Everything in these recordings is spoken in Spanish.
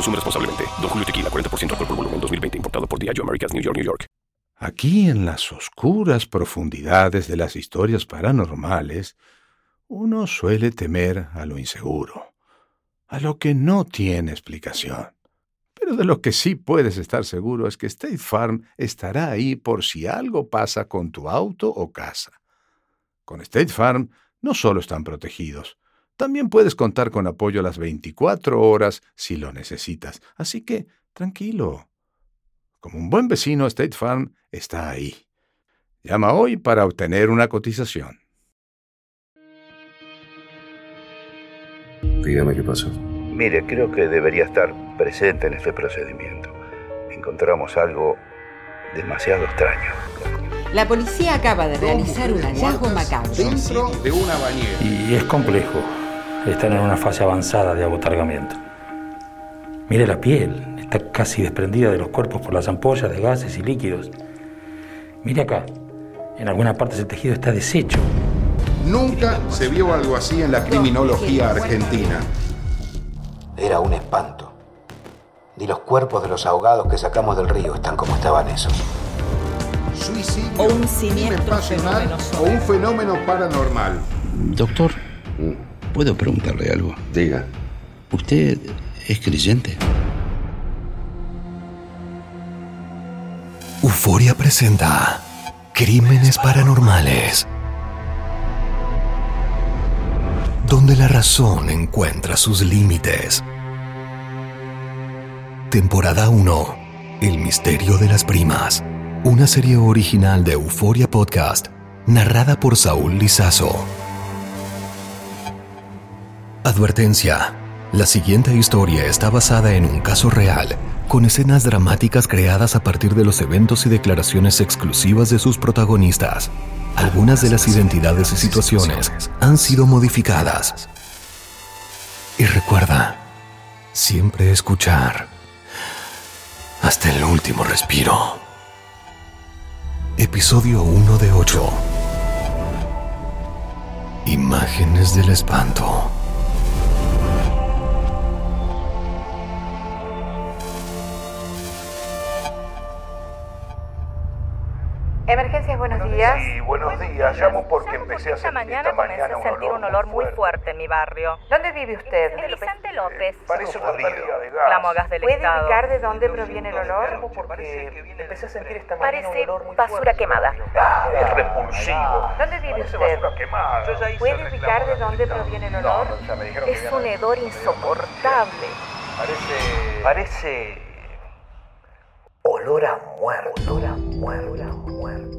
Consume responsablemente. Don Julio Tequila, 40% alcohol por volumen, 2020. Importado por Diageo Americas, New York, New York. Aquí en las oscuras profundidades de las historias paranormales, uno suele temer a lo inseguro, a lo que no tiene explicación. Pero de lo que sí puedes estar seguro es que State Farm estará ahí por si algo pasa con tu auto o casa. Con State Farm no solo están protegidos, también puedes contar con apoyo las 24 horas si lo necesitas. Así que, tranquilo. Como un buen vecino, State Farm está ahí. Llama hoy para obtener una cotización. Dígame qué pasó. Mire, creo que debería estar presente en este procedimiento. Encontramos algo demasiado extraño. La policía acaba de realizar un hallazgo macabro. Dentro de una bañera. Y es complejo están en una fase avanzada de abotargamiento. Mire la piel, está casi desprendida de los cuerpos por las ampollas de gases y líquidos. Mire acá, en alguna parte el tejido está deshecho. Nunca se vio algo así en la criminología argentina. Era un espanto. Ni los cuerpos de los ahogados que sacamos del río están como estaban esos. Suicidio, o un siniestro fenómeno o un fenómeno paranormal. Doctor, ¿Puedo preguntarle algo? Diga. ¿Usted es creyente? Euforia presenta Crímenes Paranormales. Donde la razón encuentra sus límites. Temporada 1. El misterio de las primas. Una serie original de Euforia Podcast, narrada por Saúl Lizazo. Advertencia. La siguiente historia está basada en un caso real, con escenas dramáticas creadas a partir de los eventos y declaraciones exclusivas de sus protagonistas. Algunas de las identidades y situaciones han sido modificadas. Y recuerda, siempre escuchar hasta el último respiro. Episodio 1 de 8. Imágenes del espanto. Emergencias, buenos días. Sí, buenos días. Llamo porque empecé a sentir mañana esta mañana comencé a sentir un olor muy fuerte en mi barrio. ¿Dónde vive usted? En Vicente López. Parece una pérdida de gas. Clamo a gas del ¿Puede Estado. indicar de dónde proviene el olor? Porque empecé a sentir esta mañana Parece un olor muy basura fuerte. quemada. Ah, es repulsivo. ¿Dónde vive Parece usted? basura quemada. Yo ya hice ¿Puede indicar de dónde proviene el olor? no, ya me dijeron que Es un hedor insoportable. Parece... Parece... Olor a muerto. Olor a muerto. Olor a muerto.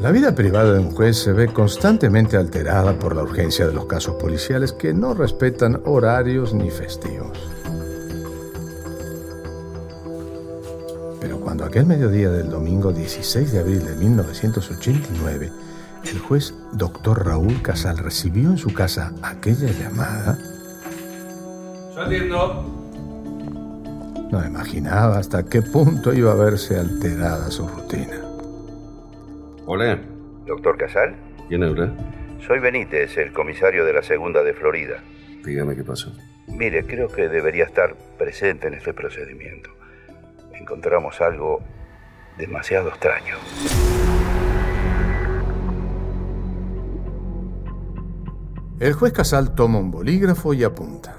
La vida privada de un juez se ve constantemente alterada por la urgencia de los casos policiales que no respetan horarios ni festivos. Pero cuando aquel mediodía del domingo 16 de abril de 1989 el juez doctor Raúl Casal recibió en su casa aquella llamada, Saliendo. no imaginaba hasta qué punto iba a verse alterada su rutina. Hola, ¿Doctor Casal? ¿quién habla? Soy Benítez, el comisario de la segunda de Florida. Dígame qué pasó. Mire, creo que debería estar presente en este procedimiento. Encontramos algo demasiado extraño. El juez Casal toma un bolígrafo y apunta.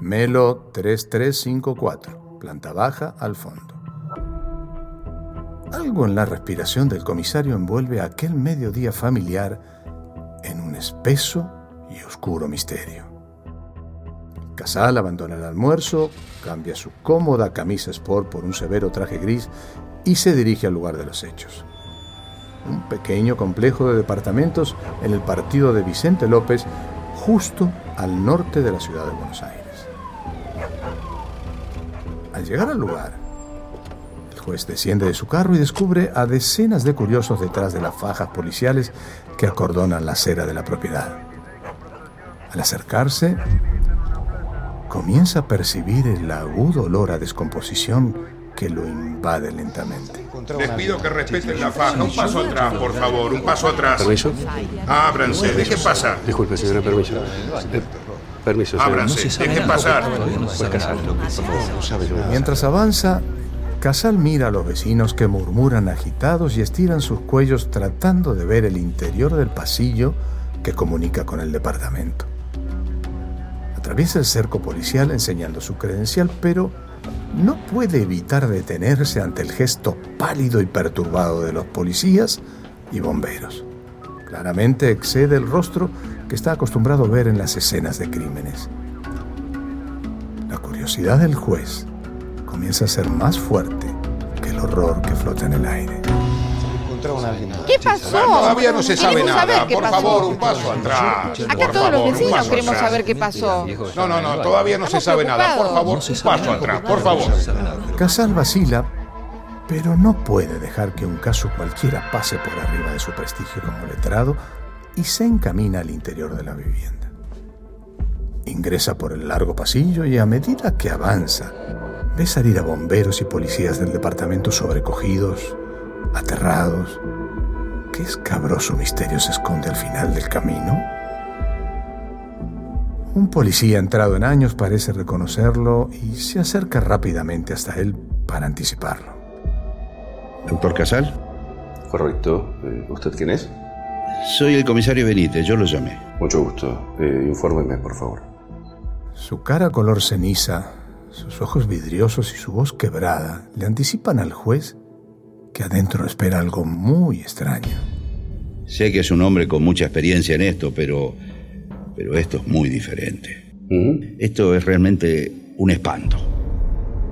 Melo 3354, planta baja al fondo. Algo en la respiración del comisario envuelve aquel mediodía familiar en un espeso y oscuro misterio. Casal abandona el almuerzo, cambia su cómoda camisa sport por un severo traje gris y se dirige al lugar de los hechos. Un pequeño complejo de departamentos en el partido de Vicente López, justo al norte de la ciudad de Buenos Aires. Al llegar al lugar, el juez desciende de su carro y descubre a decenas de curiosos detrás de las fajas policiales que acordonan la acera de la propiedad. Al acercarse, comienza a percibir el agudo olor a descomposición que lo invade lentamente. Les pido que respeten la faja. Un paso atrás, por favor. Un paso atrás. ¿Permiso? Ábranse. Dejen pasar. Disculpe, señora, permiso. Eh, permiso, señora. Ábranse. Dejen pasar. No sabe yo. Mientras avanza, Casal mira a los vecinos que murmuran agitados y estiran sus cuellos tratando de ver el interior del pasillo que comunica con el departamento. Atraviesa el cerco policial enseñando su credencial, pero no puede evitar detenerse ante el gesto pálido y perturbado de los policías y bomberos. Claramente excede el rostro que está acostumbrado a ver en las escenas de crímenes. La curiosidad del juez comienza a ser más fuerte que el horror que flota en el aire. ¿Qué pasó? Todavía no se sabe nada. saber qué Por pasó. favor, un paso atrás. Acá Por todos los favor, vecinos queremos atrás. saber qué pasó. No, no, no. Todavía no se sabe nada. Por favor, un paso atrás. Por favor. Casal vacila, pero no puede dejar que un caso cualquiera pase por arriba de su prestigio como letrado y se encamina al interior de la vivienda. Ingresa por el largo pasillo y a medida que avanza, ve salir a bomberos y policías del departamento sobrecogidos, aterrados. ¿Qué escabroso misterio se esconde al final del camino? Un policía entrado en años parece reconocerlo y se acerca rápidamente hasta él para anticiparlo. ¿Doctor Casal? Correcto. Eh, ¿Usted quién es? Soy el comisario Benítez, yo lo llamé. Mucho gusto. Eh, infórmeme, por favor. Su cara color ceniza, sus ojos vidriosos y su voz quebrada le anticipan al juez que adentro espera algo muy extraño. Sé que es un hombre con mucha experiencia en esto, pero. pero esto es muy diferente. Esto es realmente un espanto.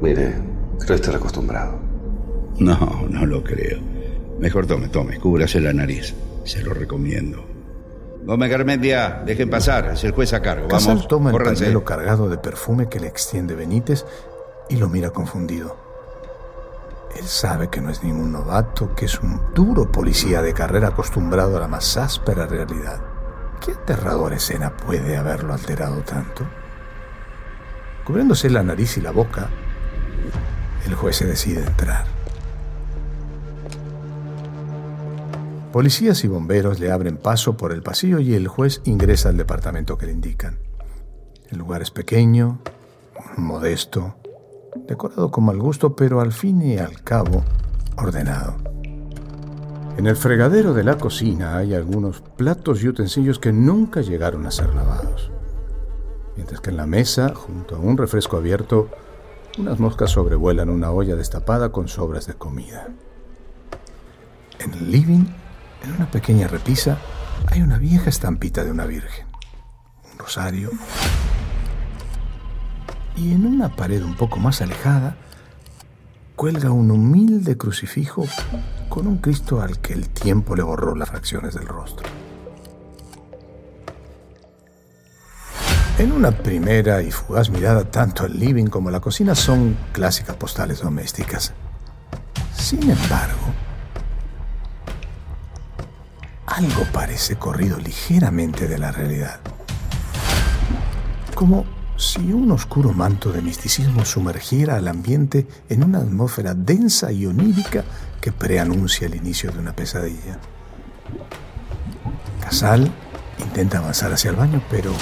Mire, creo estar acostumbrado. No, no lo creo. Mejor tome, tome, cúbrase la nariz. Se lo recomiendo. Gómez Garmendia, dejen pasar, es el juez a cargo. Casal Vamos, toma el pañuelo cargado de perfume que le extiende Benítez y lo mira confundido. Él sabe que no es ningún novato, que es un duro policía de carrera acostumbrado a la más áspera realidad. ¿Qué aterradora escena puede haberlo alterado tanto? Cubriéndose la nariz y la boca, el juez se decide entrar. Policías y bomberos le abren paso por el pasillo y el juez ingresa al departamento que le indican. El lugar es pequeño, modesto, decorado con mal gusto, pero al fin y al cabo ordenado. En el fregadero de la cocina hay algunos platos y utensilios que nunca llegaron a ser lavados. Mientras que en la mesa, junto a un refresco abierto, unas moscas sobrevuelan una olla destapada con sobras de comida. En el living, en una pequeña repisa, hay una vieja estampita de una virgen, un rosario, y en una pared un poco más alejada cuelga un humilde crucifijo con un Cristo al que el tiempo le borró las fracciones del rostro. En una primera y fugaz mirada, tanto el living como la cocina son clásicas postales domésticas. Sin embargo, algo parece corrido ligeramente de la realidad. Como si un oscuro manto de misticismo sumergiera al ambiente en una atmósfera densa y onírica que preanuncia el inicio de una pesadilla. Casal intenta avanzar hacia el baño, pero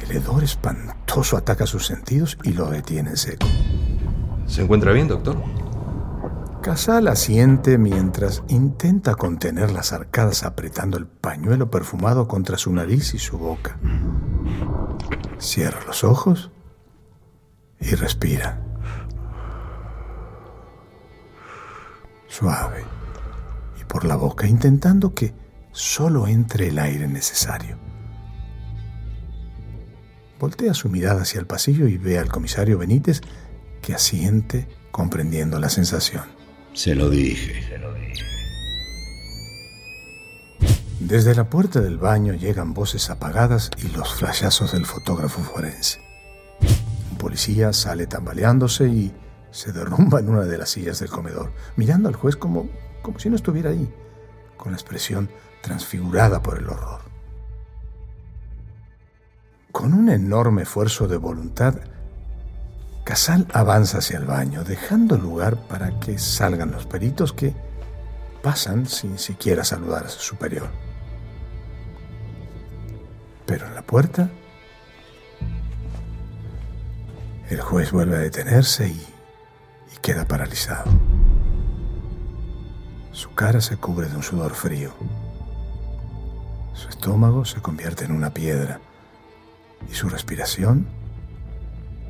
el hedor espantoso ataca sus sentidos y lo detiene en seco. ¿Se encuentra bien, doctor? Casal asiente mientras intenta contener las arcadas apretando el pañuelo perfumado contra su nariz y su boca. Cierra los ojos y respira. Suave y por la boca intentando que solo entre el aire necesario. Voltea su mirada hacia el pasillo y ve al comisario Benítez que asiente comprendiendo la sensación. Se lo dije. Desde la puerta del baño llegan voces apagadas y los flashazos del fotógrafo forense. Un policía sale tambaleándose y se derrumba en una de las sillas del comedor, mirando al juez como, como si no estuviera ahí, con la expresión transfigurada por el horror. Con un enorme esfuerzo de voluntad, Casal avanza hacia el baño, dejando lugar para que salgan los peritos que pasan sin siquiera saludar a su superior. Pero en la puerta, el juez vuelve a detenerse y, queda paralizado. Su cara se cubre de un sudor frío. Su estómago se convierte en una piedra y su respiración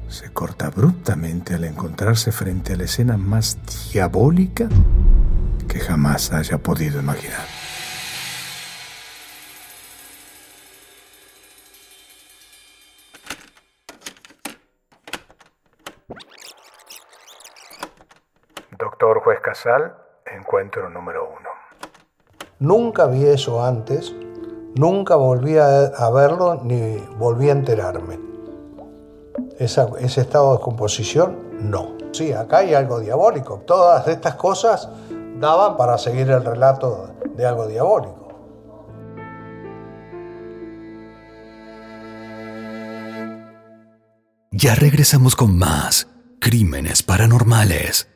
se corta abruptamente al encontrarse frente a la escena más diabólica que jamás haya podido imaginar. Casal, encuentro número uno. Nunca vi eso antes, nunca volví a verlo ni volví a enterarme. Esa, ese estado de descomposición, no. Sí, acá hay algo diabólico. Todas estas cosas daban para seguir el relato de algo diabólico. Ya regresamos con más crímenes paranormales.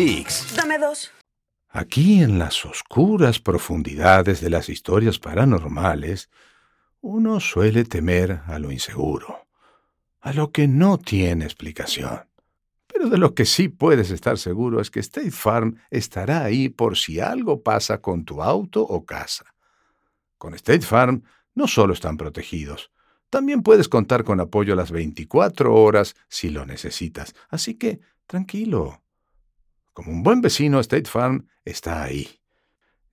Dame dos. Aquí en las oscuras profundidades de las historias paranormales, uno suele temer a lo inseguro, a lo que no tiene explicación. Pero de lo que sí puedes estar seguro es que State Farm estará ahí por si algo pasa con tu auto o casa. Con State Farm no solo están protegidos, también puedes contar con apoyo a las 24 horas si lo necesitas. Así que, tranquilo. Como un buen vecino, State Farm está ahí.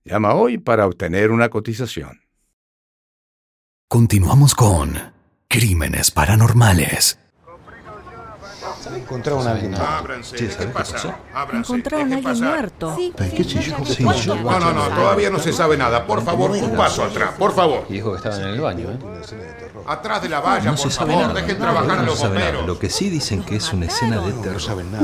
Llama hoy para obtener una cotización. Continuamos con Crímenes Paranormales. Encontraron a alguien. Ábranse. Sí, ¿Qué ¿sabe qué pasa? Encontraron a alguien pasar. muerto. ¿Qué chico? Sí, No, no, no, todavía no se sabe nada. Por favor, un paso atrás, por favor. Y dijo que estaban en el baño, ¿eh? Atrás de la valla, No por se sabe favor, nada. dejen trabajar a No los se sabe nada. bomberos. Lo que sí dicen que es una escena de terror. No saben nada.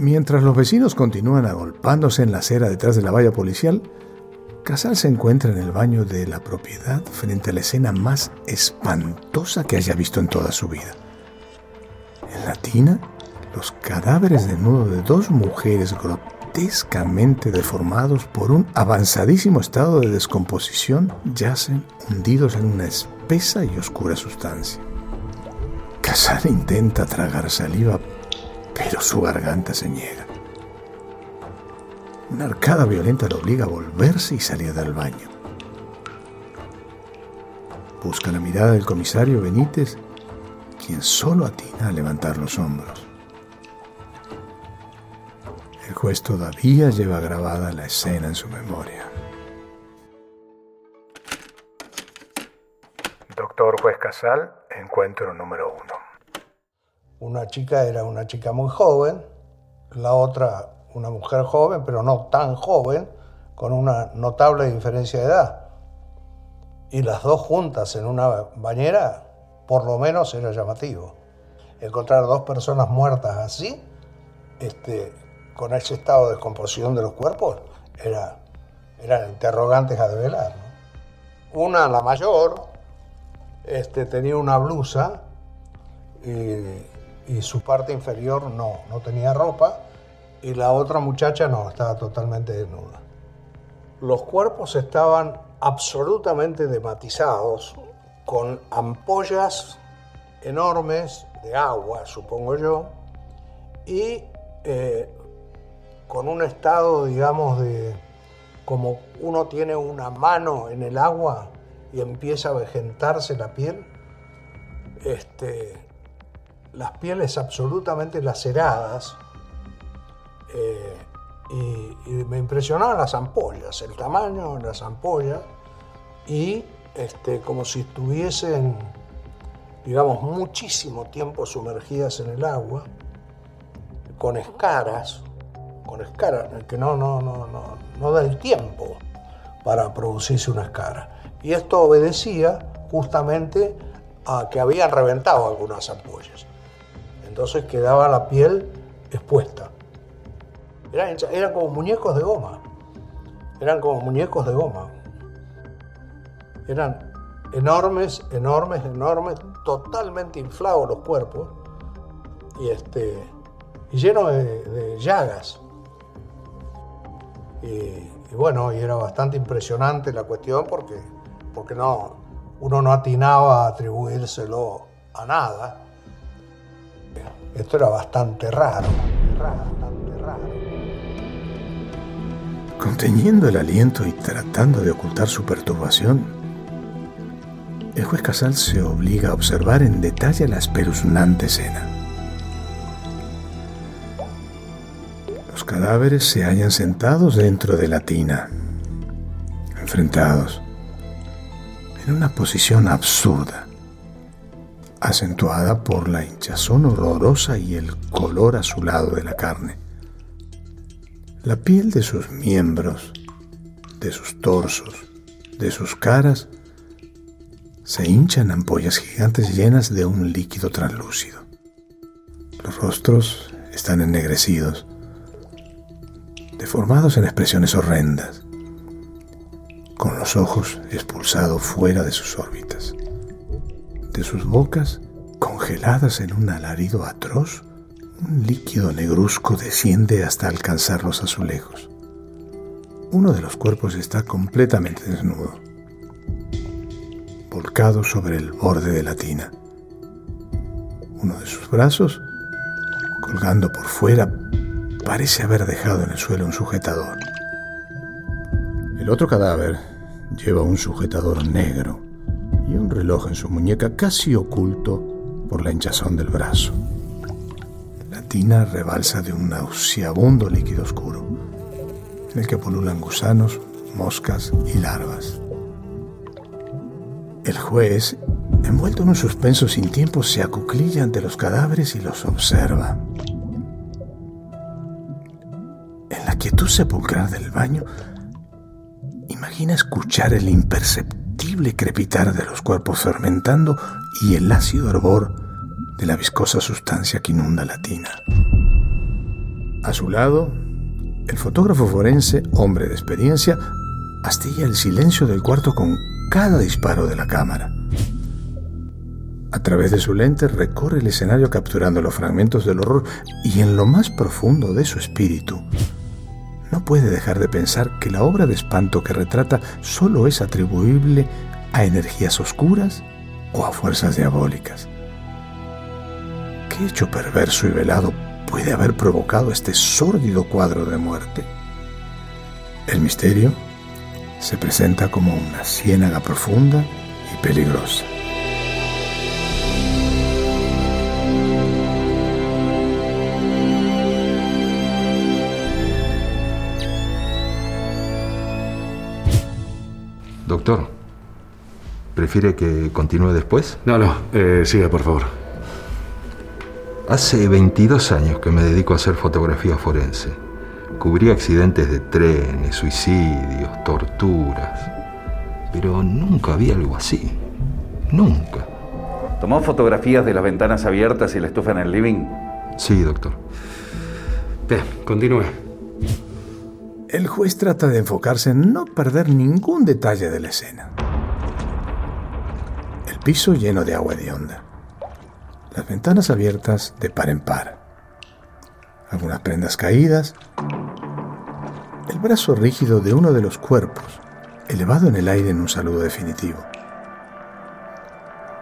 Mientras los vecinos continúan agolpándose en la acera detrás de la valla policial, Casal se encuentra en el baño de la propiedad frente a la escena más espantosa que haya visto en toda su vida. En la tina, Los cadáveres de nudo de dos mujeres grotescamente deformados por un avanzadísimo estado de descomposición yacen hundidos en una espesa y oscura sustancia. Casar intenta tragar saliva, pero su garganta se niega. Una arcada violenta lo obliga a volverse y salir del baño. Busca la mirada del comisario Benítez, quien solo atina a levantar los hombros. El juez todavía lleva grabada la escena en su memoria. Doctor Juez Casal, encuentro número uno. Una chica era una chica muy joven, la otra una mujer joven, pero no tan joven, con una notable diferencia de edad. Y las dos juntas en una bañera, por lo menos era llamativo. Encontrar dos personas muertas así, este, con ese estado de descomposición de los cuerpos, era, eran interrogantes a develar. Una, la mayor, este, tenía una blusa y, y su parte inferior no, no tenía ropa y la otra muchacha no, estaba totalmente desnuda. Los cuerpos estaban absolutamente dematizados, con ampollas enormes de agua, supongo yo, y eh, con un estado, digamos, de como uno tiene una mano en el agua y empieza a vegetarse la piel, este, las pieles absolutamente laceradas, eh, y, me impresionaban las ampollas, el tamaño de las ampollas y este, como si estuviesen, digamos, muchísimo tiempo sumergidas en el agua, con escaras, con escaras, que no, no, no, no, no da el tiempo para producirse una escara. Y esto obedecía justamente a que habían reventado algunas ampollas. Entonces quedaba la piel expuesta. Eran, como muñecos de goma. Eran como muñecos de goma. Eran enormes, enormes, enormes, totalmente inflados los cuerpos y, este, y llenos de, llagas. Y, bueno, y era bastante impresionante la cuestión porque, porque no, uno no atinaba a atribuírselo a nada. Esto era bastante raro, bastante raro. Conteniendo el aliento y tratando de ocultar su perturbación, el juez Casal se obliga a observar en detalle la espeluznante escena. Los cadáveres se hallan sentados dentro de la tina, enfrentados, en una posición absurda, acentuada por la hinchazón horrorosa y el color azulado de la carne. La piel de sus miembros, de sus torsos, de sus caras, se hinchan ampollas gigantes llenas de un líquido translúcido. Los rostros están ennegrecidos, deformados en expresiones horrendas, con los ojos expulsados fuera de sus órbitas. De sus bocas, congeladas en un alarido atroz, un líquido negruzco desciende hasta alcanzar los azulejos. Uno de los cuerpos está completamente desnudo, volcado sobre el borde de la tina. Uno de sus brazos, colgando por fuera, parece haber dejado en el suelo un sujetador. El otro cadáver lleva un sujetador negro reloj en su muñeca casi oculto por la hinchazón del brazo tina rebalsa de un nauseabundo líquido oscuro, en el que pululan gusanos, moscas y larvas. El juez, envuelto en un suspenso sin tiempo, se acuclilla ante los cadáveres y los observa. En la quietud sepulcral del baño, imagina escuchar el imperceptible crepitar de los cuerpos fermentando y el ácido hervor de la viscosa sustancia que inunda la tina. A su lado, el fotógrafo forense, hombre de experiencia, astilla el silencio del cuarto con cada disparo de la cámara. A través de su lente recorre el escenario capturando los fragmentos del horror y en lo más profundo de su espíritu no puede dejar de pensar que la obra de espanto que retrata solo es atribuible a energías oscuras o a fuerzas diabólicas. ¿Qué hecho perverso y velado puede haber provocado este sórdido cuadro de muerte? El misterio se presenta como una ciénaga profunda y peligrosa. Doctor, ¿prefiere que continúe después? No, no, eh, siga, por favor. Hace 22 años que me dedico a hacer fotografía forense. Cubrí accidentes de trenes, suicidios, torturas. Pero nunca vi algo así. Nunca. ¿Tomó fotografías de las ventanas abiertas y la estufa en el living? Sí, doctor. Bien, continúe. El juez trata de enfocarse en no perder ningún detalle de la escena. El piso lleno de agua de onda. Las ventanas abiertas de par en par. Algunas prendas caídas. El brazo rígido de uno de los cuerpos, elevado en el aire en un saludo definitivo.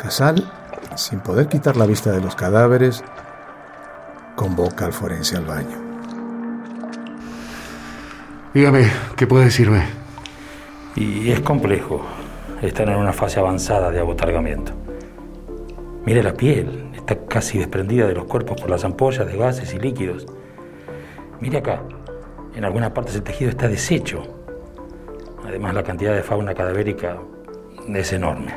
Casal, sin poder quitar la vista de los cadáveres, convoca al forense al baño. Dígame, ¿qué puede decirme? Y es complejo. Están en una fase avanzada de abotargamiento. Mire la piel, está casi desprendida de los cuerpos por las ampollas de gases y líquidos. Mire acá, en algunas partes el tejido está deshecho. Además, la cantidad de fauna cadavérica es enorme.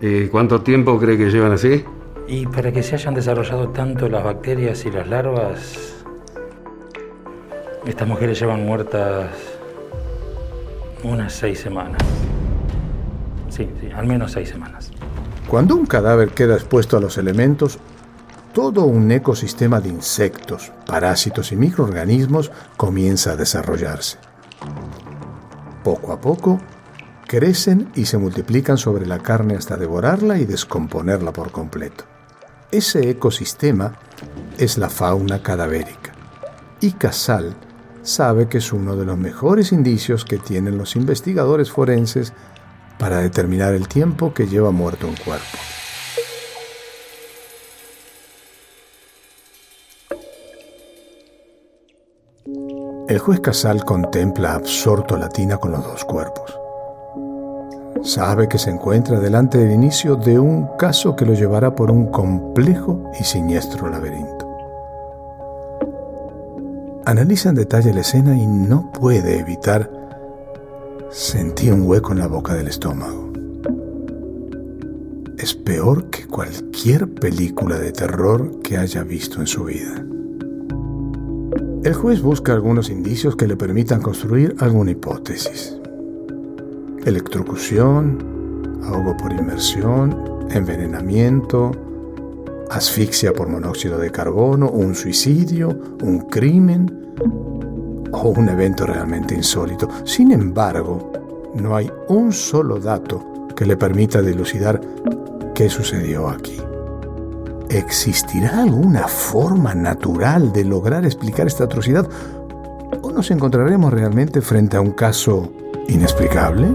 ¿Y cuánto tiempo cree que llevan así? Y para que se hayan desarrollado tanto las bacterias y las larvas, estas mujeres llevan muertas unas seis semanas. Sí, sí, al menos seis semanas. Cuando un cadáver queda expuesto a los elementos, todo un ecosistema de insectos, parásitos y microorganismos comienza a desarrollarse. Poco a poco, crecen y se multiplican sobre la carne hasta devorarla y descomponerla por completo. Ese ecosistema es la fauna cadavérica. Y Casal sabe que es uno de los mejores indicios que tienen los investigadores forenses para determinar el tiempo que lleva muerto un cuerpo. El juez Casal contempla absorto la tina con los dos cuerpos. Sabe que se encuentra delante del inicio de un caso que lo llevará por un complejo y siniestro laberinto. Analiza en detalle la escena y no puede evitar sentir un hueco en la boca del estómago. Es peor que cualquier película de terror que haya visto en su vida. El juez busca algunos indicios que le permitan construir alguna hipótesis. Electrocución, ahogo por inmersión, envenenamiento, asfixia por monóxido de carbono, un suicidio, un crimen o un evento realmente insólito. Sin embargo, no hay un solo dato que le permita dilucidar qué sucedió aquí. ¿Existirá alguna forma natural de lograr explicar esta atrocidad? ¿O nos encontraremos realmente frente a un caso inexplicable?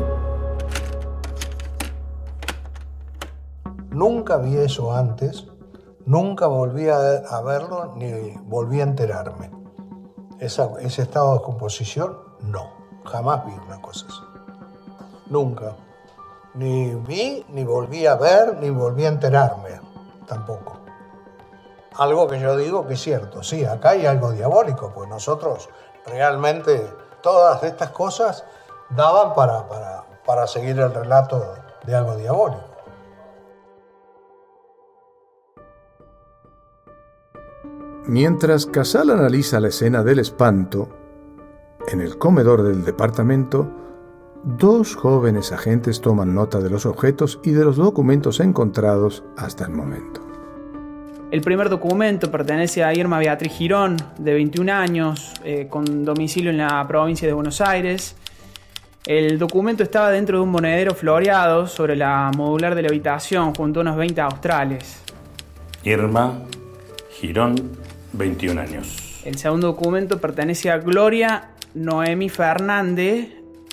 Nunca vi eso antes Nunca volví a, verlo ni volví a enterarme. Ese estado de composición, no. Jamás vi una cosa así. Nunca. Ni vi, ni volví a ver, ni volví a enterarme. Tampoco. Algo que yo digo que es cierto. Sí, acá hay algo diabólico, pues nosotros realmente todas estas cosas daban para, para, para seguir el relato de algo diabólico. Mientras Casal analiza la escena del espanto, en el comedor del departamento, dos jóvenes agentes toman nota de los objetos y de los documentos encontrados hasta el momento. El primer documento pertenece a Irma Beatriz Girón, de 21 años, eh, con domicilio en la provincia de Buenos Aires. El documento estaba dentro de un monedero floreado sobre la modular de la habitación junto a unos 20 australes. Irma Girón, 21 años. El segundo documento pertenece a Gloria Noemi Fernández,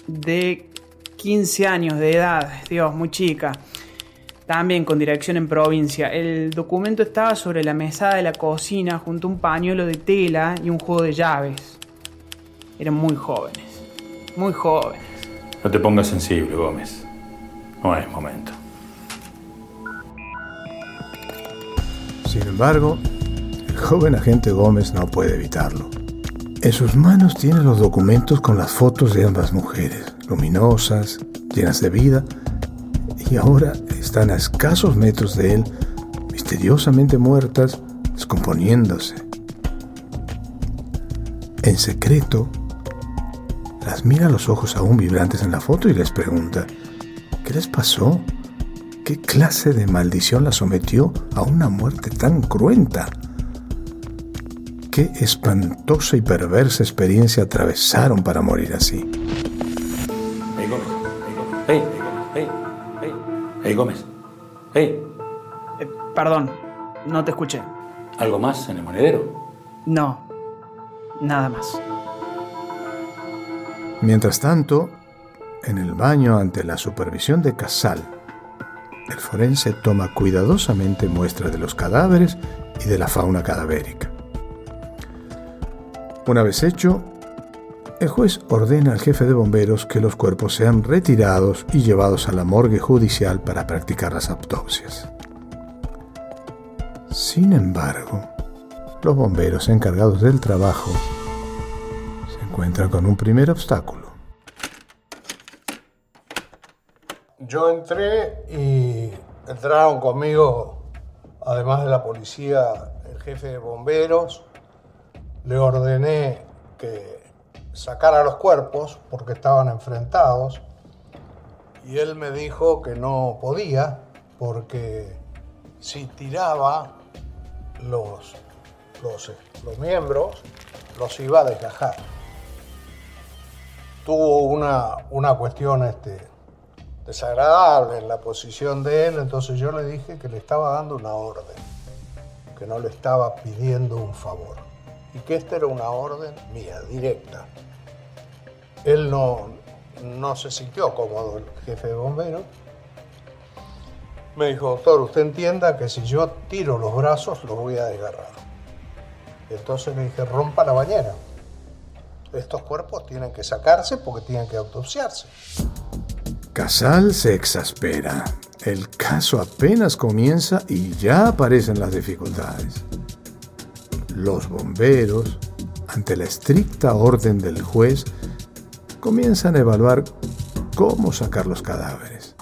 de 15 años de edad, Dios, muy chica. También con dirección en provincia. El documento estaba sobre la mesada de la cocina junto a un pañuelo de tela y un juego de llaves. Eran muy jóvenes, muy jóvenes. No te pongas sensible, Gómez. No es momento. Sin embargo, joven agente Gómez no puede evitarlo. En sus manos tiene los documentos con las fotos de ambas mujeres, luminosas, llenas de vida, y ahora están a escasos metros de él, misteriosamente muertas, descomponiéndose. En secreto, las mira los ojos aún vibrantes en la foto y les pregunta, ¿qué les pasó? ¿Qué clase de maldición la sometió a una muerte tan cruenta? ¿Qué espantosa y perversa experiencia atravesaron para morir así? Hey, Gómez. Hey, hey, hey, hey, Gómez. Hey. Eh, perdón, no te escuché. ¿Algo más en el monedero? No, nada más. Mientras tanto, en el baño ante la supervisión de Casal, el forense toma cuidadosamente muestra de los cadáveres y de la fauna cadavérica. Una vez hecho, el juez ordena al jefe de bomberos que los cuerpos sean retirados y llevados a la morgue judicial para practicar las autopsias. Sin embargo, los bomberos encargados del trabajo se encuentran con un primer obstáculo. Yo entré y entraron conmigo, además de la policía, el jefe de bomberos. Le ordené que sacara los cuerpos porque estaban enfrentados y él me dijo que no podía porque si tiraba los, los, los miembros los iba a desgajar. Tuvo una, una cuestión este, desagradable en la posición de él, entonces yo le dije que le estaba dando una orden, que no le estaba pidiendo un favor, y que esta era una orden mía, directa. Él no, no se sintió cómodo, el jefe de bomberos. Me dijo, doctor, usted entienda que si yo tiro los brazos, los voy a desgarrar. Entonces le dije, rompa la bañera. Estos cuerpos tienen que sacarse porque tienen que autopsiarse. Casal se exaspera. El caso apenas comienza y ya aparecen las dificultades. Los bomberos, ante la estricta orden del juez, comienzan a evaluar cómo sacar los cadáveres.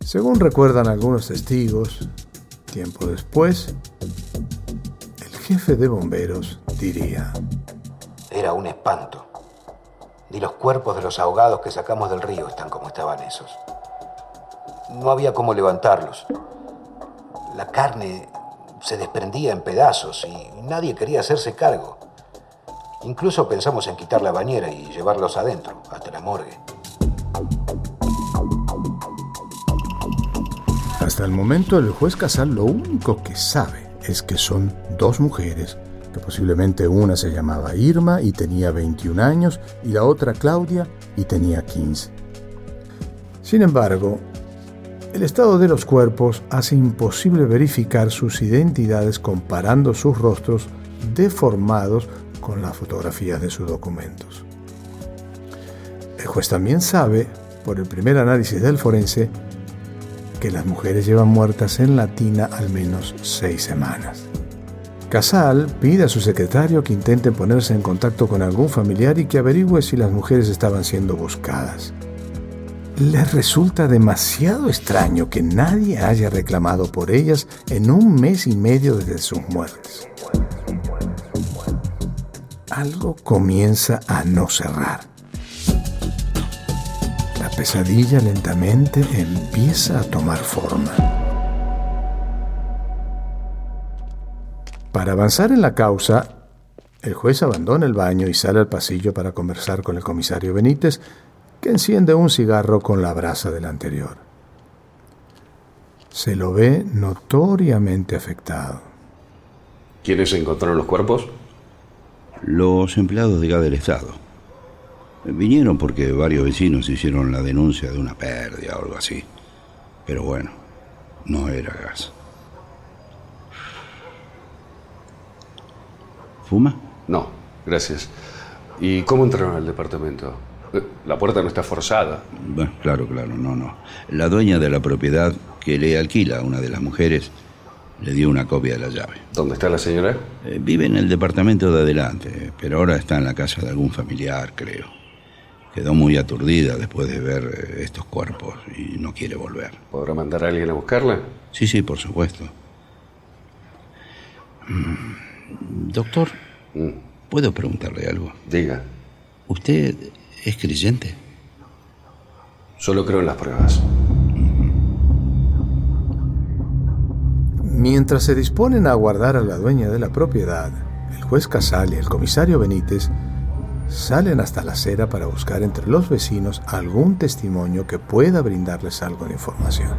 Según recuerdan algunos testigos, tiempo después, el jefe de bomberos diría, Era un espanto. Ni los cuerpos de los ahogados que sacamos del río están como estaban esos. No había cómo levantarlos. La carne se desprendía en pedazos y nadie quería hacerse cargo. Incluso pensamos en quitar la bañera y llevarlos adentro, hasta la morgue. Hasta el momento el juez Casal lo único que sabe es que son dos mujeres, que posiblemente una se llamaba Irma y tenía 21 años y la otra Claudia y tenía 15. Sin embargo, el estado de los cuerpos hace imposible verificar sus identidades comparando sus rostros deformados con las fotografías de sus documentos. El juez también sabe, por el primer análisis del forense, que las mujeres llevan muertas en la tina al menos seis semanas. Casal pide a su secretario que intente ponerse en contacto con algún familiar y que averigüe si las mujeres estaban siendo buscadas. Les resulta demasiado extraño que nadie haya reclamado por ellas en un mes y medio desde sus muertes. Algo comienza a no cerrar. La pesadilla lentamente empieza a tomar forma. Para avanzar en la causa, El juez abandona el baño y sale al pasillo para conversar con el comisario Benítez, que enciende un cigarro con la brasa del anterior. Se lo ve notoriamente afectado. ¿Quiénes encontraron los cuerpos? Los empleados de gas del Estado. Vinieron porque varios vecinos hicieron la denuncia de una pérdida o algo así. Pero bueno, no era gas. ¿Fuma? No, gracias. ¿Y cómo entraron al departamento? La puerta no está forzada. Bueno, claro, claro, no, no. La dueña de la propiedad que le alquila a una de las mujeres le dio una copia de la llave. ¿Dónde está la señora? Eh, vive en el departamento de adelante, pero ahora está en la casa de algún familiar, creo. Quedó muy aturdida después de ver eh, estos cuerpos y no quiere volver. ¿Podrá mandar a alguien a buscarla? Sí, sí, por supuesto. Mm, Doctor, ¿puedo preguntarle algo? Diga. ¿Usted es creyente? Solo creo en las pruebas. Mientras se disponen a aguardar a la dueña de la propiedad, el juez Casal y el comisario Benítez salen hasta la acera para buscar entre los vecinos algún testimonio que pueda brindarles algo de información.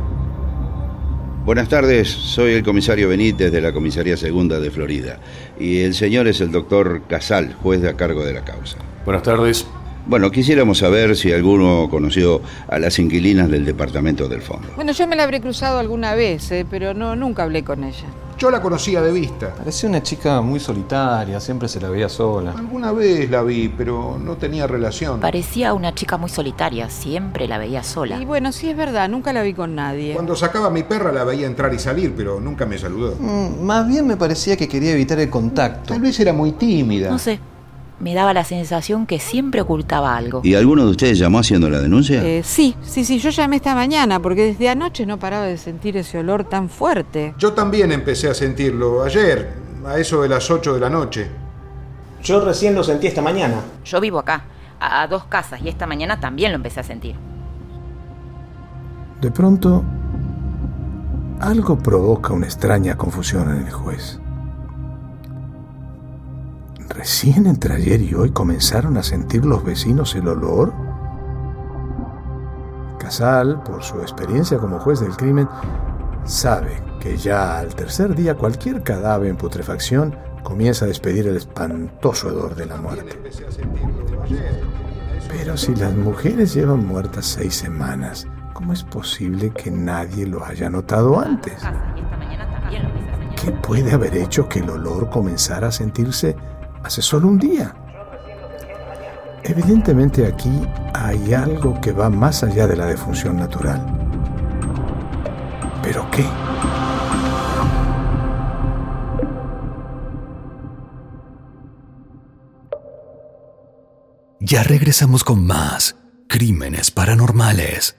Buenas tardes, soy el comisario Benítez de la Comisaría Segunda de Florida. Y el señor es el doctor Casal, juez de a cargo de la causa. Buenas tardes. Bueno, quisiéramos saber si alguno conoció a las inquilinas del departamento del fondo. Bueno, yo me la habré cruzado alguna vez, eh, pero no, nunca hablé con ella. Yo la conocía de vista. Parecía una chica muy solitaria, siempre se la veía sola. Alguna vez la vi, pero no tenía relación. Parecía una chica muy solitaria, siempre la veía sola. Y bueno, sí es verdad, nunca la vi con nadie. Cuando sacaba a mi perra la veía entrar y salir, pero nunca me saludó. Mm, más bien me parecía que quería evitar el contacto. Tal vez era muy tímida. No sé, me daba la sensación que siempre ocultaba algo. ¿Y alguno de ustedes llamó haciendo la denuncia? Eh, sí, sí, sí, yo llamé esta mañana porque desde anoche no paraba de sentir ese olor tan fuerte. Yo también empecé a sentirlo ayer, a eso de las 8 de la noche. Yo recién lo sentí esta mañana. Yo vivo acá, a, a dos casas, y esta mañana también lo empecé a sentir. De pronto, algo provoca una extraña confusión en el juez. ¿Recién entre ayer y hoy comenzaron a sentir los vecinos el olor? Casal, por su experiencia como juez del crimen, sabe que ya al tercer día cualquier cadáver en putrefacción comienza a despedir el espantoso hedor de la muerte. Pero si las mujeres llevan muertas seis semanas, ¿cómo es posible que nadie lo haya notado antes? ¿Qué puede haber hecho que el olor comenzara a sentirse hace solo un día? Evidentemente aquí hay algo que va más allá de la defunción natural. ¿Pero qué? Ya regresamos con más crímenes paranormales.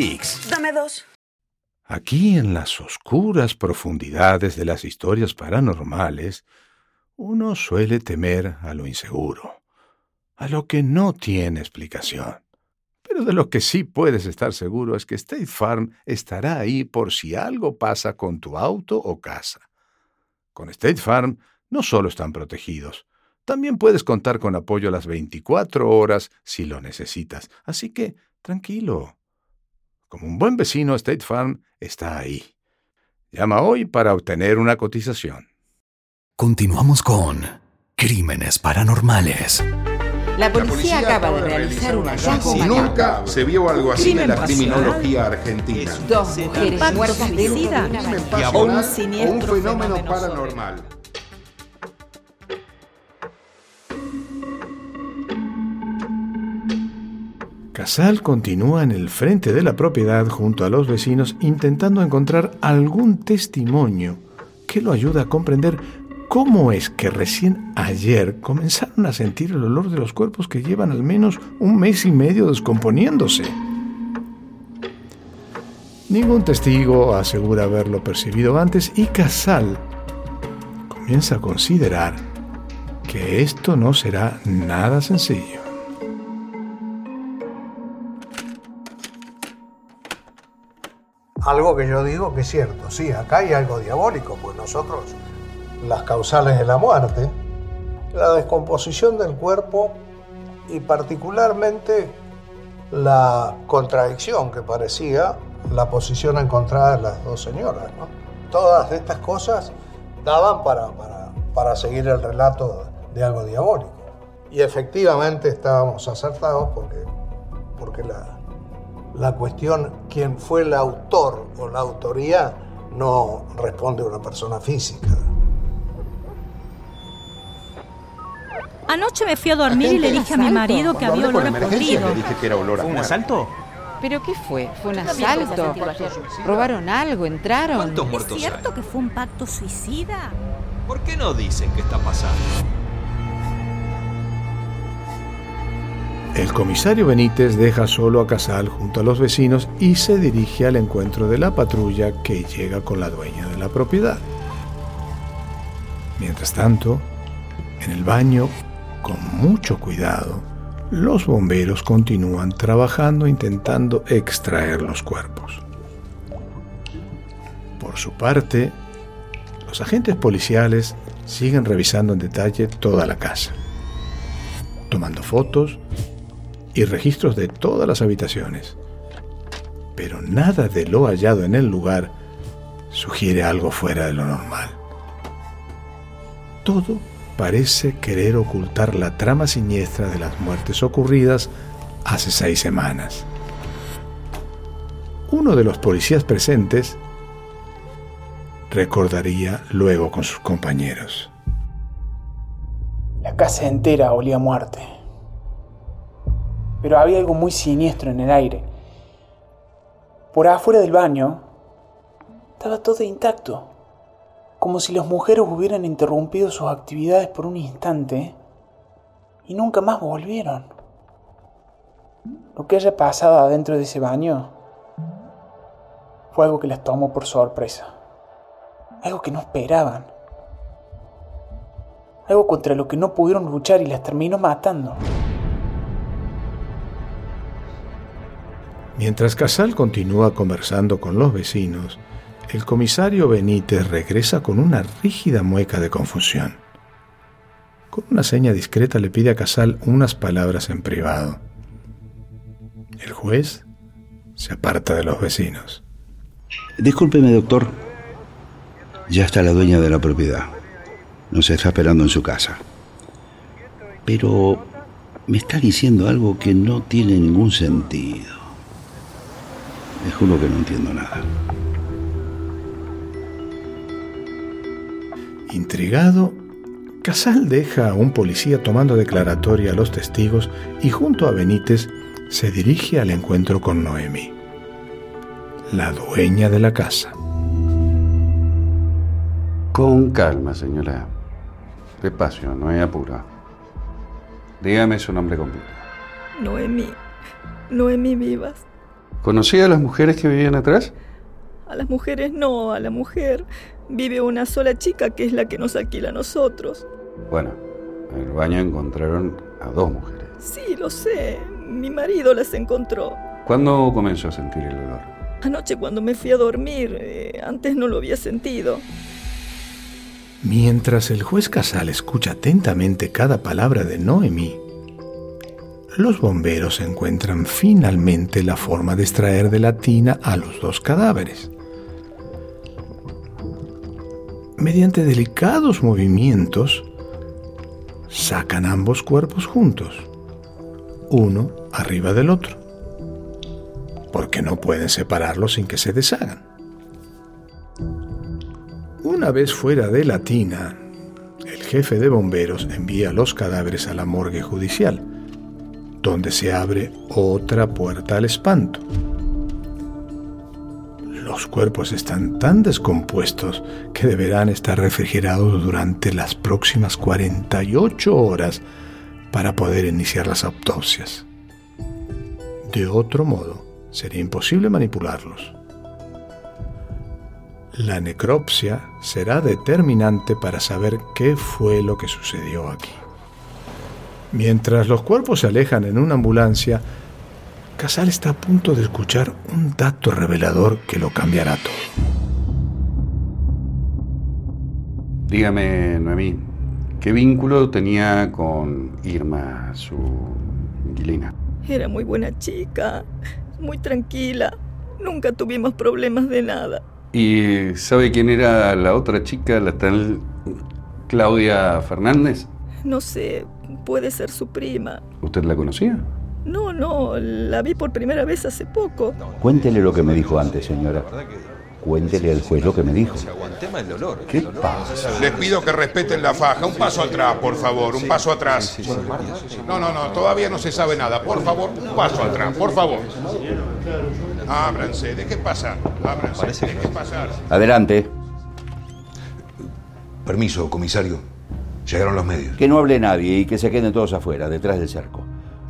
Dame dos. Aquí en las oscuras profundidades de las historias paranormales, uno suele temer a lo inseguro, a lo que no tiene explicación. Pero de lo que sí puedes estar seguro es que State Farm estará ahí por si algo pasa con tu auto o casa. Con State Farm no solo están protegidos, también puedes contar con apoyo las 24 horas si lo necesitas. Así que, tranquilo. Como un buen vecino, State Farm está ahí. Llama hoy para obtener una cotización. Continuamos con Crímenes paranormales. La policía, acaba de realizar un hallazgo Y macabro. nunca se vio algo así en la Crimen criminología argentina. Dos mujeres muertas de pasional Un o un siniestro fenómeno fenómeno paranormal. Casal continúa en el frente de la propiedad junto a los vecinos intentando encontrar algún testimonio que lo ayude a comprender cómo es que recién ayer comenzaron a sentir el olor de los cuerpos que llevan al menos un mes y medio descomponiéndose. Ningún testigo asegura haberlo percibido antes y Casal comienza a considerar que esto no será nada sencillo. Algo que yo digo que es cierto, sí, acá hay algo diabólico, pues nosotros, las causales de la muerte, la descomposición del cuerpo y particularmente la contradicción que parecía la posición encontrada de las dos señoras. ¿no? Todas estas cosas daban para, para, para seguir el relato de algo diabólico. Y efectivamente estábamos acertados porque, porque la, la cuestión, quién fue el autor o la autoría, no responde a una persona física. Anoche me fui a dormir y le dije a mi marido que había olor a podrido. le dije que era olor a ¿Fue un asalto? ¿Pero qué fue? ¿Fue un asalto? ¿Robaron algo? ¿Entraron? ¿Cuántos ¿Es muertos cierto que fue un pacto suicida? ¿Por qué no dicen qué está pasando? El comisario Benítez deja solo a Casal junto a los vecinos y se dirige al encuentro de la patrulla que llega con la dueña de la propiedad. Mientras tanto, en el baño, con mucho cuidado, los bomberos continúan trabajando intentando extraer los cuerpos. Por su parte, los agentes policiales siguen revisando en detalle toda la casa, tomando fotos y registros de todas las habitaciones. Pero nada de lo hallado en el lugar sugiere algo fuera de lo normal. Todo parece querer ocultar la trama siniestra de las muertes ocurridas hace seis semanas. Uno de los policías presentes recordaría luego con sus compañeros. La casa entera olía a muerte. Pero había algo muy siniestro en el aire. Por afuera del baño estaba todo intacto, como si las mujeres hubieran interrumpido sus actividades por un instante y nunca más volvieron. Lo que haya pasado adentro de ese baño fue algo que las tomó por sorpresa, algo que no esperaban, algo contra lo que no pudieron luchar y las terminó matando. Mientras Casal continúa conversando con los vecinos, el comisario Benítez regresa con una rígida mueca de confusión. Con una seña discreta le pide a Casal unas palabras en privado. El juez se aparta de los vecinos. Discúlpeme, doctor. Ya está la dueña de la propiedad. Nos está esperando en su casa. Pero me está diciendo algo que no tiene ningún sentido. Le juro que no entiendo nada. Intrigado, Casal deja a un policía tomando declaratoria a los testigos y junto a Benítez se dirige al encuentro con Noemi, la dueña de la casa. Con calma, señora. Despacio, no hay apuro. Dígame su nombre completo. Noemí. Noemí Vivas. ¿Conocía a las mujeres que vivían atrás? A las mujeres no, a la mujer. Vive una sola chica que es la que nos alquila a nosotros. Bueno, en el baño encontraron a dos mujeres. Sí, lo sé. Mi marido las encontró. ¿Cuándo comenzó a sentir el olor? Anoche cuando me fui a dormir. eh, antes no lo había sentido. Mientras el juez Casal escucha atentamente cada palabra de Noemí, los bomberos encuentran finalmente la forma de extraer de la tina a los dos cadáveres. Mediante delicados movimientos, sacan ambos cuerpos juntos, uno arriba del otro, porque no pueden separarlos sin que se deshagan. Una vez fuera de la tina, el jefe de bomberos envía los cadáveres a la morgue judicial, donde se abre otra puerta al espanto. Los cuerpos están tan descompuestos que deberán estar refrigerados durante las próximas 48 horas para poder iniciar las autopsias. De otro modo, sería imposible manipularlos. La necropsia será determinante para saber qué fue lo que sucedió aquí. Mientras los cuerpos se alejan en una ambulancia, Casal está a punto de escuchar un dato revelador que lo cambiará todo. Dígame, Noemí, ¿qué vínculo tenía con Irma, su inquilina? Era muy buena chica, muy tranquila. Nunca tuvimos problemas de nada. ¿Y sabe quién era la otra chica, la tal Claudia Fernández? No sé, puede ser su prima. ¿Usted la conocía? No, no, la vi por primera vez hace poco. Cuéntele lo que me dijo antes, señora. Cuéntele al juez lo que me dijo. ¿Qué pasa? Les pido que respeten la faja. Un paso atrás, por favor. Un paso atrás. No, no, no. Todavía no se sabe nada. Por favor, un paso atrás, por favor. Ábranse. Deje pasar. Ábranse. Deje pasar. Adelante. Permiso, comisario. Llegaron los medios. Que no hable nadie y que se queden todos afuera, detrás del cerco.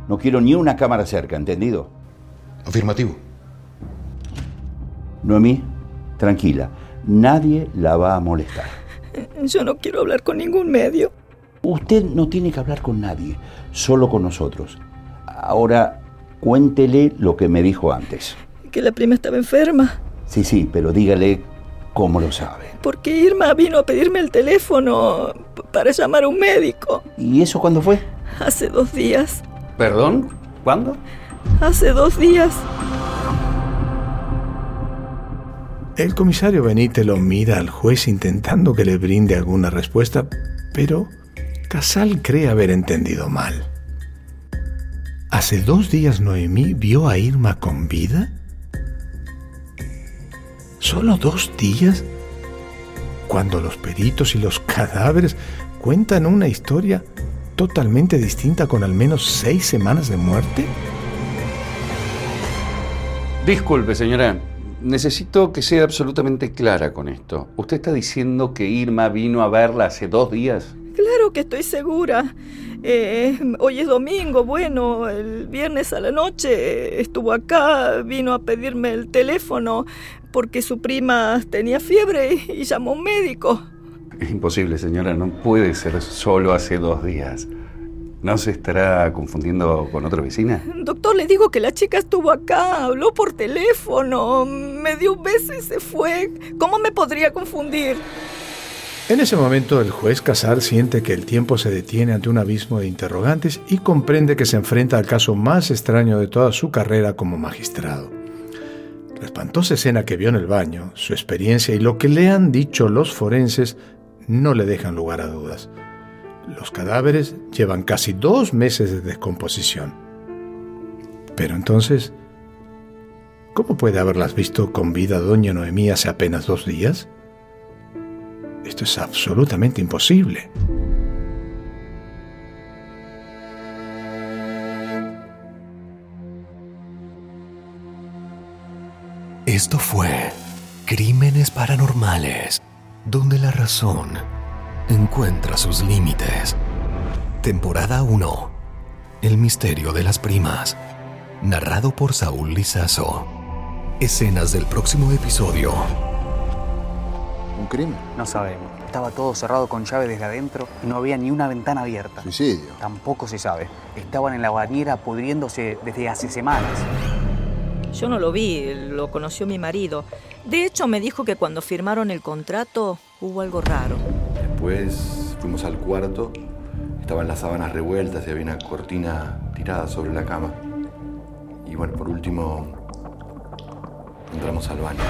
No quiero ni una cámara cerca, ¿entendido? Afirmativo. Noemí, tranquila. Nadie la va a molestar. Yo no quiero hablar con ningún medio. Usted no tiene que hablar con nadie, solo con nosotros. Ahora, cuéntele lo que me dijo antes. Que la prima estaba enferma. Sí, sí, pero dígale cómo lo sabe. Porque Irma vino a pedirme el teléfono para llamar a un médico. ¿Y eso cuándo fue? Hace dos días. ¿Perdón? ¿Cuándo? Hace dos días. El comisario Benítez lo mira al juez intentando que le brinde alguna respuesta, pero Casal cree haber entendido mal. ¿Hace dos días Noemí vio a Irma con vida? ¿Solo dos días? Cuando los peritos y los cadáveres cuentan una historia totalmente distinta con al menos seis semanas de muerte? Disculpe, señora. Necesito que sea absolutamente clara con esto. ¿Usted está diciendo que Irma vino a verla hace dos días? Claro que estoy segura. Eh, hoy es domingo, bueno, el viernes a la noche estuvo acá, vino a pedirme el teléfono porque su prima tenía fiebre y, llamó a un médico. Es imposible, señora. No puede ser solo hace dos días. ¿No se estará confundiendo con otra vecina? Doctor, le digo que la chica estuvo acá, habló por teléfono, me dio un beso y se fue. ¿Cómo me podría confundir? En ese momento el juez Casar siente que el tiempo se detiene ante un abismo de interrogantes y comprende que se enfrenta al caso más extraño de toda su carrera como magistrado. La espantosa escena que vio en el baño, su experiencia y lo que le han dicho los forenses no le dejan lugar a dudas. Los cadáveres llevan casi dos meses de descomposición. Pero entonces, ¿cómo puede haberlas visto con vida doña Noemí hace apenas dos días? Esto es absolutamente imposible. Esto fue Crímenes Paranormales, donde la razón encuentra sus límites. Temporada 1. El misterio de las primas. Narrado por Saúl Lizazo. Escenas del próximo episodio. ¿Un crimen? No sabemos. Estaba todo cerrado con llave desde adentro y no había ni una ventana abierta. Suicidio. Tampoco se sabe. Estaban en la bañera pudriéndose desde hace semanas. Yo no lo vi, lo conoció mi marido. De hecho, me dijo que cuando firmaron el contrato hubo algo raro. Después fuimos al cuarto. Estaban las sábanas revueltas y había una cortina tirada sobre la cama. Y bueno, por último, entramos al baño.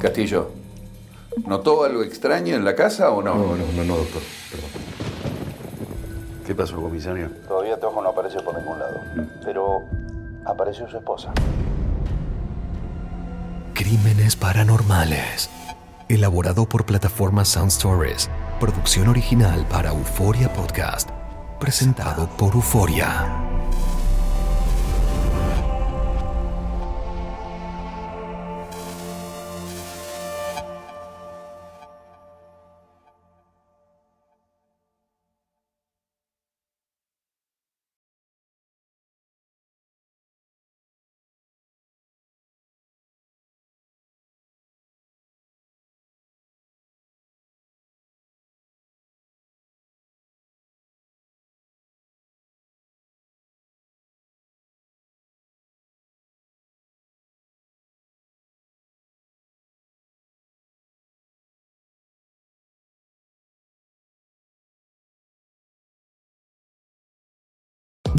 Castillo, ¿Notó algo extraño en la casa o no? No, no, no, no, doctor. Perdón. ¿Qué pasó, comisario? Todavía tu ojo no aparece por ningún lado. Pero apareció su esposa. Crímenes paranormales. Elaborado por plataforma Sound Stories. Producción original para Euforia Podcast. Presentado por Euforia.